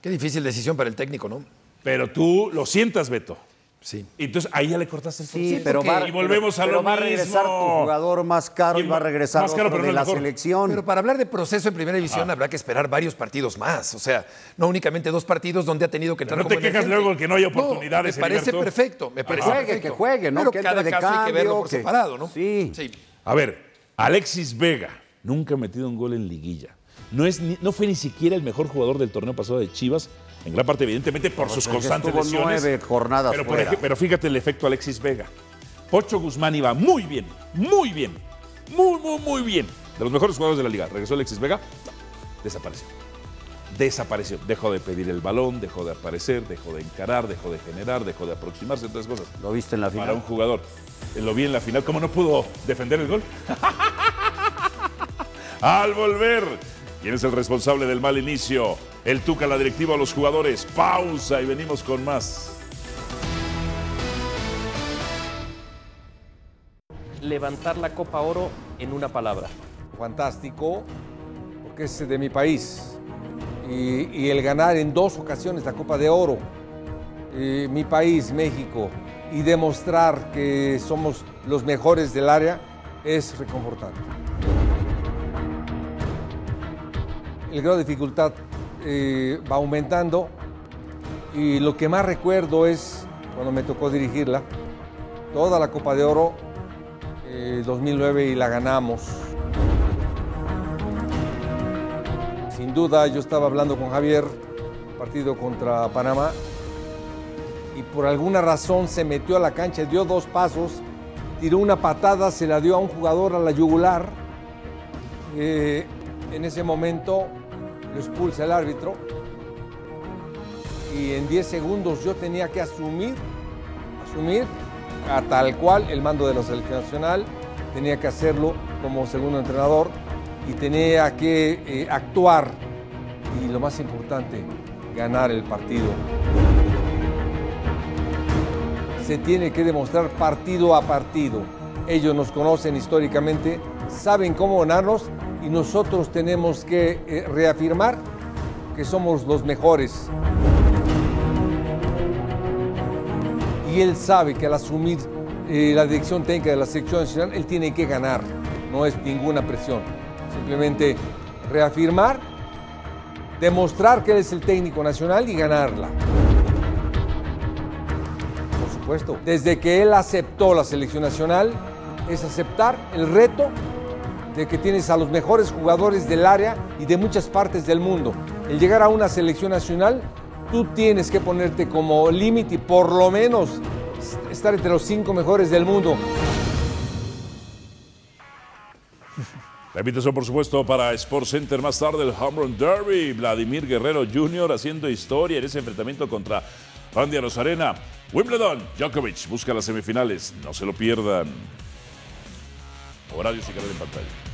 Qué difícil decisión para el técnico, ¿no? Pero tú lo sientas, Beto. Sí. Entonces ahí ya le cortaste el Sí, pero va, y volvemos a pero lo va a regresar tu jugador más caro y ¿Quién va a regresar más caro, otro pero de la mejor? selección. Pero para hablar de proceso en primera división Ah. habrá que esperar varios partidos más. O sea, no únicamente dos partidos donde ha tenido que entrar Pero no te quejas luego que no haya No, oportunidades, me parece Heriberto. perfecto. Me parece juegue, perfecto. que juegue, ¿no? Pero Que cada de caso hay que verlo cambio, por que- separado, ¿no? Sí. Sí. A ver, Alexis Vega nunca ha metido un gol en liguilla. No, es no fue ni siquiera el mejor jugador del torneo pasado de Chivas, en gran parte evidentemente por sus constantes lesiones. nueve jornadas pero, por pero fíjate el efecto Alexis Vega. Pocho Guzmán iba muy bien, muy bien, muy, muy, muy bien. De los mejores jugadores de la liga. Regresó Alexis Vega, desapareció. Desapareció. Dejó de pedir el balón, dejó de aparecer, dejó de encarar, dejó de generar, dejó de aproximarse, otras cosas. ¿Lo viste en la Para final? un jugador. Lo vi en la final. ¿Cómo no pudo defender el gol? Al volver, ¿quién es el responsable del mal inicio? El Tuca, la directiva, a los jugadores. Pausa y venimos con más. levantar la Copa Oro en una palabra. fantástico, porque es de mi país. Y, y el ganar en dos ocasiones la Copa de Oro, mi país, México, y demostrar que somos los mejores del área es reconfortante. El grado de dificultad eh, va aumentando y lo que más recuerdo es cuando me tocó dirigirla, toda la Copa de Oro eh, 2009 y la ganamos. Sin duda, yo estaba hablando con Javier, partido contra Panamá, y por alguna razón se metió a la cancha, dio dos pasos, tiró una patada, se la dio a un jugador a la yugular. Eh, en ese momento lo expulsa el árbitro y en 10 segundos yo tenía que asumir, asumir a tal cual el mando de la selección nacional, tenía que hacerlo como segundo entrenador y tenía que eh, actuar y lo más importante, ganar el partido. Se tiene que demostrar partido a partido. Ellos nos conocen históricamente, saben cómo ganarnos y nosotros tenemos que eh, reafirmar que somos los mejores. y él sabe que al asumir eh, la dirección técnica de la selección nacional, él tiene que ganar, no es ninguna presión. Simplemente reafirmar, demostrar que él es el técnico nacional y ganarla. Por supuesto, desde que él aceptó la selección nacional, es aceptar el reto que tienes a los mejores jugadores del área y de muchas partes del mundo. El llegar a una selección nacional tú tienes que ponerte como límite y por lo menos estar entre los cinco mejores del mundo. La invitación, por supuesto, para Sports Center más tarde, el Home Run Derby. Vladimir Guerrero Jr. haciendo historia en ese enfrentamiento contra Randy Rosarena. Wimbledon, Djokovic busca las semifinales. No se lo pierdan. Horarios y canal en pantalla.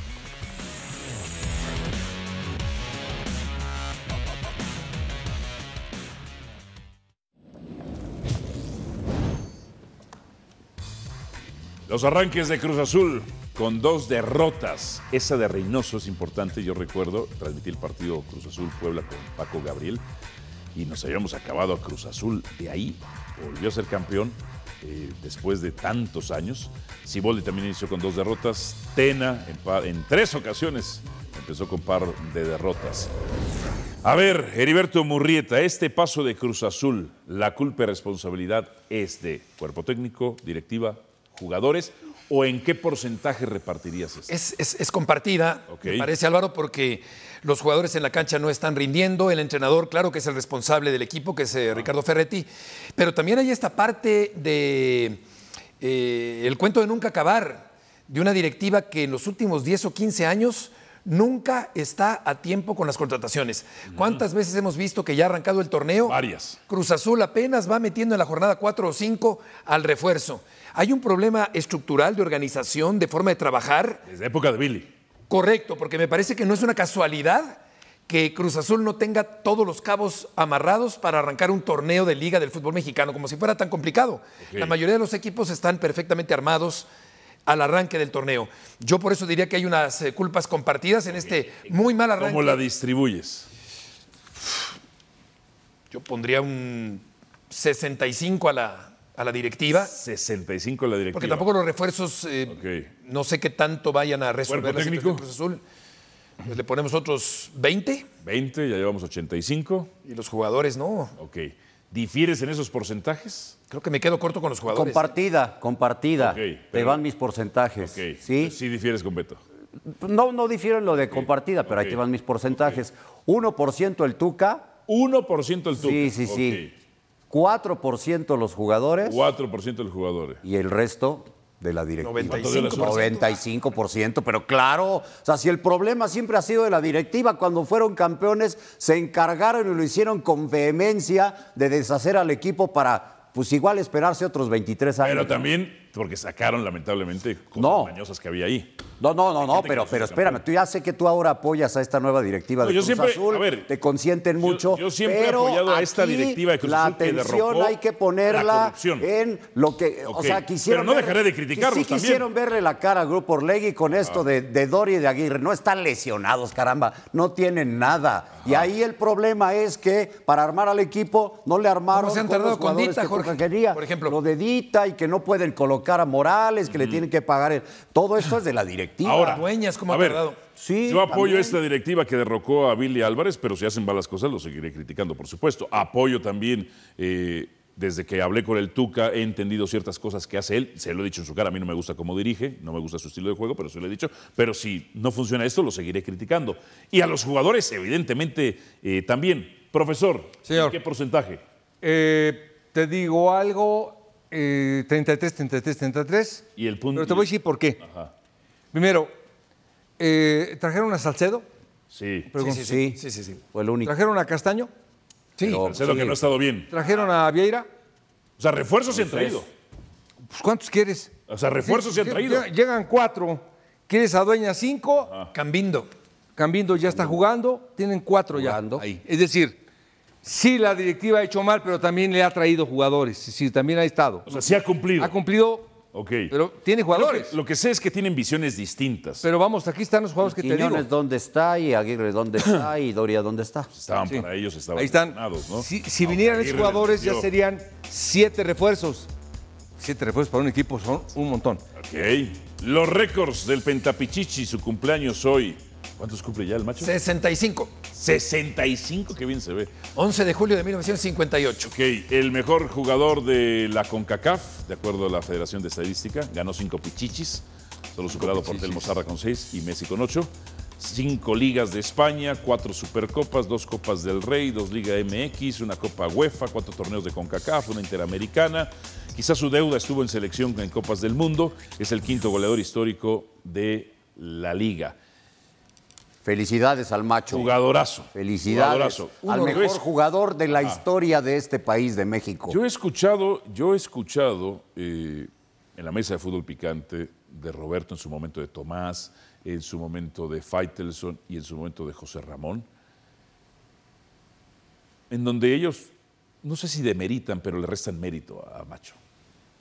Los arranques de Cruz Azul con dos derrotas. Esa de Reynoso es importante, yo recuerdo, transmití el partido Cruz Azul Puebla con Paco Gabriel y nos habíamos acabado a Cruz Azul. De ahí volvió a ser campeón eh, después de tantos años. Siboldi también inició con dos derrotas. Tena en, en tres ocasiones empezó con par de derrotas. A ver, Heriberto Murrieta, este paso de Cruz Azul, la culpa y responsabilidad es de cuerpo técnico, directiva, jugadores, o en qué porcentaje repartirías esto? Es, es- es compartida, me parece Álvaro, porque los jugadores en la cancha no están rindiendo, el entrenador, claro que es el responsable del equipo, que es eh, Ricardo Ferretti, pero también hay esta parte de eh, el cuento de nunca acabar, de una directiva que en los últimos 10 o 15 años nunca está a tiempo con las contrataciones. ¿Cuántas veces hemos visto que ya ha arrancado el torneo? Varias. Cruz Azul apenas va metiendo en la jornada 4 o 5 al refuerzo. Hay un problema estructural de organización, de forma de trabajar. Desde época de Billy. Correcto, porque me parece que no es una casualidad que Cruz Azul no tenga todos los cabos amarrados para arrancar un torneo de liga del fútbol mexicano, como si fuera tan complicado. La mayoría de los equipos están perfectamente armados al arranque del torneo. Yo por eso diría que hay unas eh, culpas compartidas en este muy mal arranque. ¿Cómo la distribuyes? Yo pondría un 65 a la, a la directiva. 65 la directiva. Porque tampoco los refuerzos, eh, no sé qué tanto vayan a resolver ¿Cuerpo la situación Cruz Azul. Pues le ponemos otros 20 20, ya llevamos 85. y los jugadores no. Ok. ¿Difieres en esos porcentajes? Creo que me quedo corto con los jugadores. Compartida, compartida. Ok, Te van mis porcentajes. ¿Sí? Sí difieres con Beto. No, no difiero en lo de compartida, pero ahí te van mis porcentajes. 1% el Tuca. 1% el Tuca. Sí, sí, sí. 4% los jugadores 4% el jugador. y el resto de la directiva. 95%. 95%, pero claro, o sea, si el problema siempre ha sido de la directiva, cuando fueron campeones se encargaron y lo hicieron con vehemencia de deshacer al equipo para, pues igual esperarse otros 23 años. Pero también porque sacaron lamentablemente cosas No. mañosas que había ahí. No, no, no, no, pero, pero espérame, tú ya sé que tú ahora apoyas a esta nueva directiva No, de yo Cruz siempre- Azul, a ver, te consienten mucho, yo siempre he pero apoyado a esta directiva de Cruz la Azul atención hay que la ponerla en lo que, o sea, quisieron pero no dejaré de criticarlos sí también. quisieron verle la cara al Grupo Orlegui con esto de, de Dori y de Aguirre, no están lesionados, caramba, no tienen nada. Y ahí el problema es que para armar al equipo no le armaron ¿Cómo se han con los tardado con jugadores Dita, que Jorge? Quería. Por ejemplo. lo de Dita y que no pueden colocar a Morales, que le tienen que pagar, el- todo esto es de la directiva. Ahora, Dueñas, ¿cómo a ha ver, tardado? Sí, Yo apoyo también. esta directiva que derrocó a Billy Álvarez, pero si hacen malas cosas lo seguiré criticando, por supuesto. Apoyo también, eh, desde que hablé con el Tuca, he entendido ciertas cosas que hace él. Se lo he dicho en su cara, a mí no me gusta cómo dirige, no me gusta su estilo de juego, pero se lo he dicho. Pero si no funciona esto, lo seguiré criticando. Y a los jugadores, evidentemente, eh, también. Profesor, Señor. ¿en ¿qué porcentaje? Eh, te digo algo, eh, 33, 33, 33. Y el punto. Pero te voy a decir por qué. Ajá. Primero, eh, trajeron a Salcedo, Sí. Sí, sí, Sí, sí, sí, sí. fue el único. trajeron a Castaño, Sí, Pero- Salcedo que no ha estado bien. trajeron a Vieira. O sea, refuerzos se han traído. Pues, ¿Cuántos quieres? O sea, refuerzos se han traído. lle- Llegan cuatro. ¿Quieres a Dueña cinco? Cambindo. Cambindo ya está jugando, tienen cuatro ya. Ahí. Es decir, sí la directiva ha hecho mal, pero también le ha traído jugadores. Sí, también ha estado. O sea, sí ha cumplido. Ha cumplido, Ok. pero tiene Lo jugadores. que, lo que sé es que tienen visiones distintas. Pero vamos, aquí están los jugadores que te digo. Quiñones dónde está y Aguirre dónde está y Doria dónde está. Estaban Sí. para ellos, estaban Ahí están. ¿no? Si, vinieran esos jugadores, ya serían siete refuerzos. Siete refuerzos para un equipo son un montón. Ok. Los récords del Pentapichichi, su cumpleaños hoy. ¿Cuántos cumple ya el macho? 65. 65, qué bien se ve. 11 de julio de 1958. Ok, el mejor jugador de la CONCACAF, de acuerdo a la Federación de Estadística, ganó cinco pichichis, solo superado por Telmo Zarra con seis y Messi con ocho. Cinco ligas de España, cuatro supercopas, dos copas del Rey, dos Liga MX, una Copa UEFA, cuatro torneos de CONCACAF, una Interamericana. Quizás su deuda estuvo en selección en Copas del Mundo. Es el quinto goleador histórico de la liga. Felicidades al macho. Jugadorazo. Felicidades Jugadorazo. al mejor jugador de la historia de este país, de México. Yo he escuchado, yo he escuchado eh, en la mesa de fútbol picante de Roberto en su momento de Tomás, en su momento de Faitelson y en su momento de José Ramón, en donde ellos, no sé si demeritan, pero le restan mérito a Macho.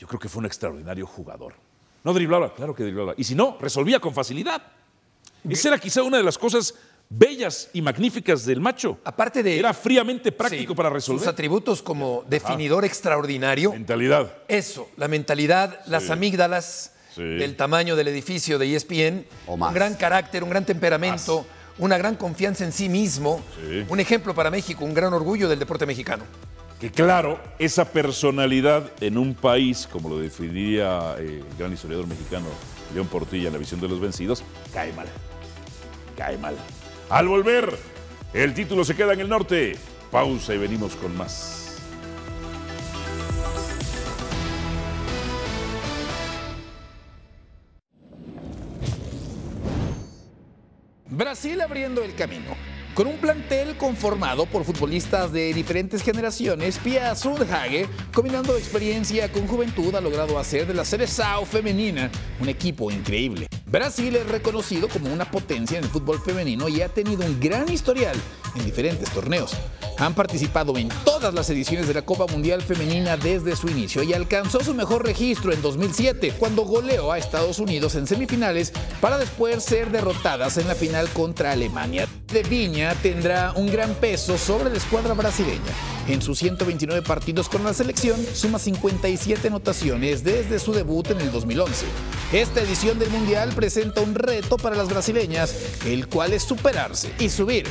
Yo creo que fue un extraordinario jugador. No driblaba, claro que driblaba. Y si no, resolvía con facilidad. Esa era quizá una de las cosas bellas y magníficas del Macho. Aparte de. Era fríamente práctico Sí, para Sus resolver. atributos como definidor extraordinario. Mentalidad. Eso, la mentalidad, las amígdalas Sí. del tamaño del edificio de ESPN, O más. un gran carácter, un gran temperamento, una gran confianza en sí mismo, Sí. un ejemplo para México, un gran orgullo del deporte mexicano. Que claro, esa personalidad en un país, como lo definiría eh, el gran historiador mexicano León Portilla en la visión de los vencidos, cae mal. Cae mal. Al volver, el título se queda en el norte. Pausa y venimos con más. Brasil abriendo el camino. Con un plantel conformado por futbolistas de diferentes generaciones, Pia Sundhage, combinando experiencia con juventud, ha logrado hacer de la Seleção femenina un equipo increíble. Brasil es reconocido como una potencia en el fútbol femenino y ha tenido un gran historial en diferentes torneos. Han participado en todas las ediciones de la Copa Mundial Femenina desde su inicio y alcanzó su mejor registro en 2007, cuando goleó a Estados Unidos en semifinales para después ser derrotadas en la final contra Alemania. De Viña tendrá un gran peso sobre la escuadra brasileña. En sus 129 partidos con la selección, suma 57 anotaciones desde su debut en el 2011. Esta edición del Mundial presenta un reto para las brasileñas, el cual es superarse y subir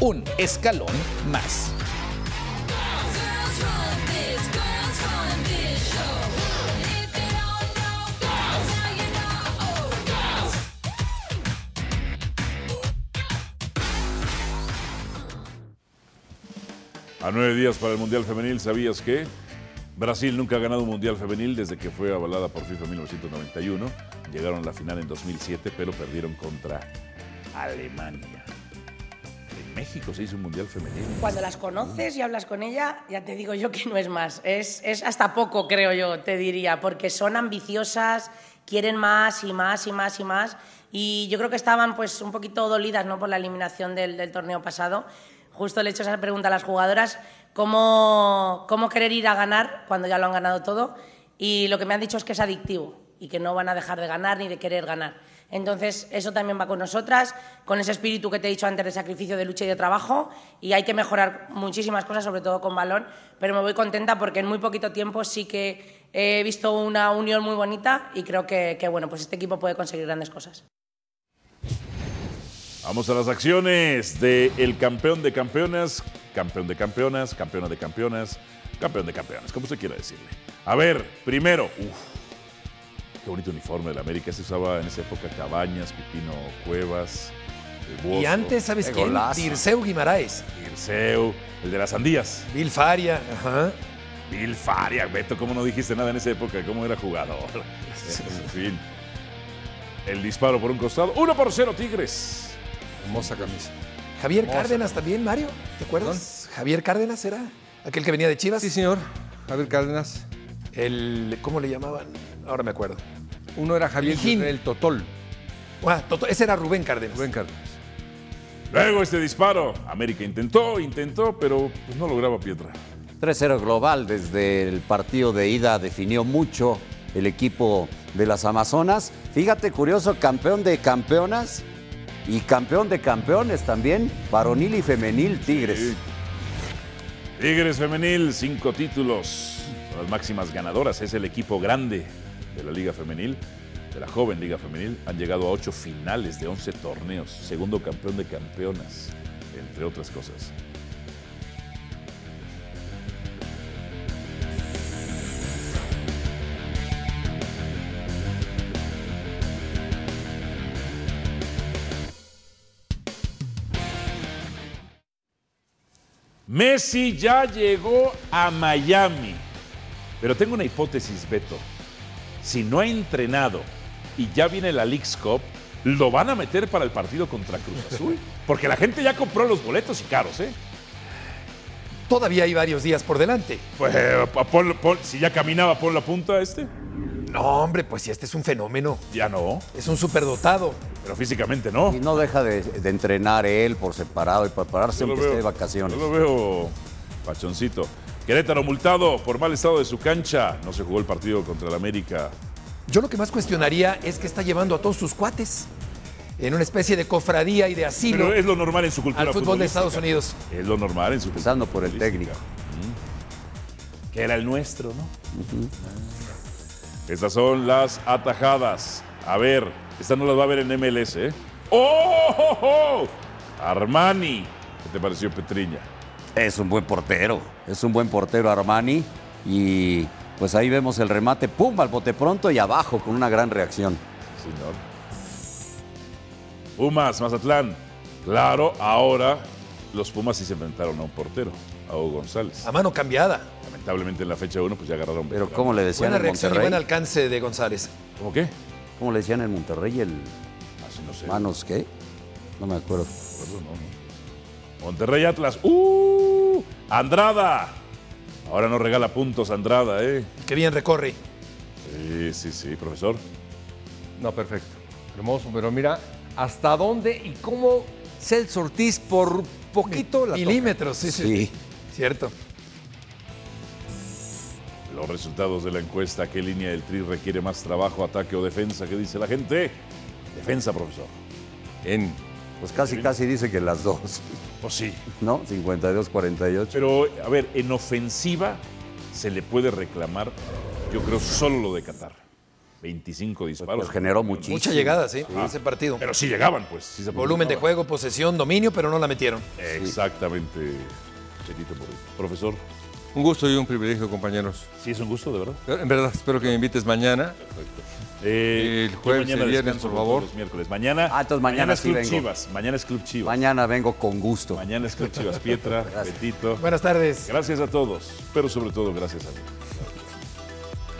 un escalón más. A nueve días para el Mundial Femenil, ¿sabías que Brasil nunca ha ganado un Mundial Femenil desde que fue avalada por FIFA en 1991? Llegaron a la final en 2007, pero perdieron contra Alemania. En México se hizo un Mundial Femenil. Cuando las conoces y hablas con ella, ya te digo yo que no es más. Es, es hasta poco, creo yo, te diría, porque son ambiciosas, quieren más y más y más y más. Y yo creo que estaban pues un poquito dolidas ¿no? por la eliminación del, del torneo pasado. Justo le he hecho esa pregunta a las jugadoras, ¿cómo, cómo querer ir a ganar cuando ya lo han ganado todo. Y lo que me han dicho es que es adictivo y que no van a dejar de ganar ni de querer ganar. Entonces, eso también va con nosotras, con ese espíritu que te he dicho antes de sacrificio, de lucha y de trabajo. Y hay que mejorar muchísimas cosas, sobre todo con balón. Pero me voy contenta porque en muy poquito tiempo sí que he visto una unión muy bonita y creo que, que bueno, pues este equipo puede conseguir grandes cosas. Vamos a las acciones del el campeón de campeonas, campeón de campeonas, campeona de campeonas, campeón de campeonas, como usted quiera decirle. A ver, primero, uf, qué bonito uniforme de la América. Se usaba en esa época Cabañas, Pipino Cuevas, el Bozo. Y antes, ¿sabes Qué quién? golazo. Dirceu Guimaraes. Dirceu, el de las sandías. Bill Faria, ajá. Bill Faria, Beto, ¿cómo no dijiste nada en esa época? ¿Cómo era jugador? en fin. El disparo por un costado. 1 por 0, Tigres. Hermosa camisa. Javier Hermosa. Cárdenas también, Mario. ¿Te acuerdas? Javier Cárdenas era aquel que venía de Chivas. Sí, señor. Javier Cárdenas. El, ¿Cómo le llamaban? Ahora me acuerdo. Uno era Javier Lijín. el Totol. Ah, ese era Rubén Cárdenas. Rubén Cárdenas. Luego este disparo. América intentó, intentó, pero pues no lograba Pietra. 3-0 global desde el partido de ida definió mucho el equipo de las Amazonas. Fíjate, curioso, campeón de campeonas y campeón de campeones también, varonil y femenil Tigres. Tigres femenil, cinco títulos. Son las máximas ganadoras. Es el equipo grande de la Liga Femenil, de la joven Liga Femenil. Han llegado a ocho finales de 11 torneos. Segundo campeón de campeonas, entre otras cosas. Messi ya llegó a Miami. Pero tengo una hipótesis, Beto. Si no ha entrenado y ya viene la League's Cup, lo van a meter para el partido contra Cruz Azul. Porque la gente ya compró los boletos y caros, ¿eh? Todavía hay varios días por delante. Pues, eh, pon- pon- si ya caminaba, pon la punta a este. No, hombre, pues si este es un fenómeno. Ya no. Es un superdotado. Pero físicamente no. Y no deja de, de entrenar él por separado y prepararse aunque esté de vacaciones. Yo lo veo pachoncito. Querétaro multado por mal estado de su cancha. No se jugó el partido contra el América. Yo lo que más cuestionaría es que está llevando a todos sus cuates en una especie de cofradía y de asilo Pero es lo normal en su cultura al fútbol de. Estados Unidos. Es lo normal en su Empezando por el técnico. Que era el nuestro, ¿no? Estas son las atajadas. A ver, esta no las va a ver en MLS, ¿eh? ¡Oh! oh, oh! Armani. ¿Qué te pareció Petriña? Es un buen portero, es un buen portero Armani y pues ahí vemos el remate, pum, al bote pronto y abajo con una gran reacción. Señor. Pumas, Mazatlán. Claro, ahora los Pumas sí se enfrentaron a un portero, a Hugo González. A mano cambiada. Lamentablemente en la fecha 1 pues ya agarraron. Pero ¿cómo le decían Buena en reacción y buen alcance de González. ¿Cómo qué? ¿Cómo le decían en Monterrey el Así no sé. manos qué? No me acuerdo. Monterrey Atlas. ¡Uh! Andrada. Ahora no regala puntos Andrada, ¿eh? Qué bien recorre. Sí, sí, sí, profesor. No, perfecto. Hermoso, pero mira, hasta dónde y cómo Celso Ortiz por poquito la toca. Milímetros, sí, sí. Sí. Cierto. Los resultados de la encuesta, ¿qué línea del Tri requiere más trabajo, ataque o defensa? ¿Qué dice la gente? Defensa, profesor. En Pues casi, casi dice que las dos. Pues sí. ¿No? 52-48. Pero, a ver, en ofensiva se le puede reclamar, yo creo, solo lo de Qatar. 25 disparos. Pues generó muchísimo. Mucha llegada, sí, en ese partido. Pero sí llegaban, pues. sí se Volumen de juego, posesión, dominio, pero no la metieron. Exactamente, Benito Moreno. Profesor, un gusto y un privilegio, compañeros. sí es un gusto, de verdad. En verdad, espero que me invites mañana. Eh, El yo jueves mañana y viernes, por favor. Los miércoles. Mañana, Ah, entonces mañana es sí Club vengo. Chivas. Mañana es Club Chivas. Mañana vengo con gusto. Mañana es Club Chivas. Pietra, Betito. Buenas tardes. Gracias a todos, pero sobre todo gracias a mí.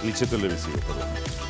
Cliché televisivo, perdón.